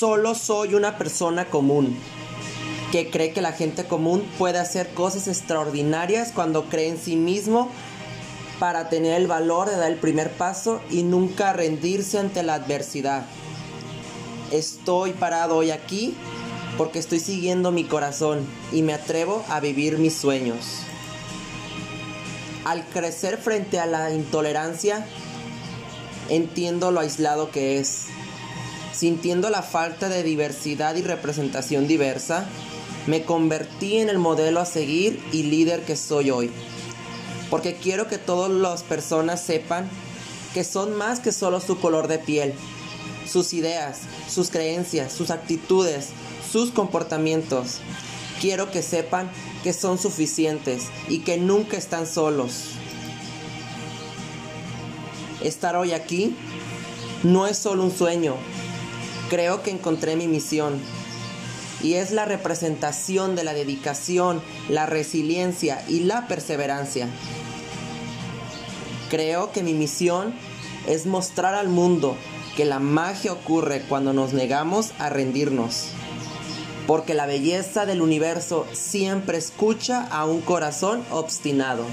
solo soy una persona común que cree que la gente común puede hacer cosas extraordinarias cuando cree en sí mismo para tener el valor de dar el primer paso y nunca rendirse ante la adversidad. Estoy parado hoy aquí porque estoy siguiendo mi corazón y me atrevo a vivir mis sueños. Al crecer frente a la intolerancia, entiendo lo aislado que es. Sintiendo la falta de diversidad y representación diversa, me convertí en el modelo a seguir y líder que soy hoy. Porque quiero que todas las personas sepan que son más que solo su color de piel, sus ideas, sus creencias, sus actitudes, sus comportamientos. Quiero que sepan que son suficientes y que nunca están solos. Estar hoy aquí no es solo un sueño. Creo que encontré mi misión y es la representación de la dedicación, la resiliencia y la perseverancia. Creo que mi misión es mostrar al mundo que la magia ocurre cuando nos negamos a rendirnos. Porque la belleza del universo siempre escucha a un corazón obstinado.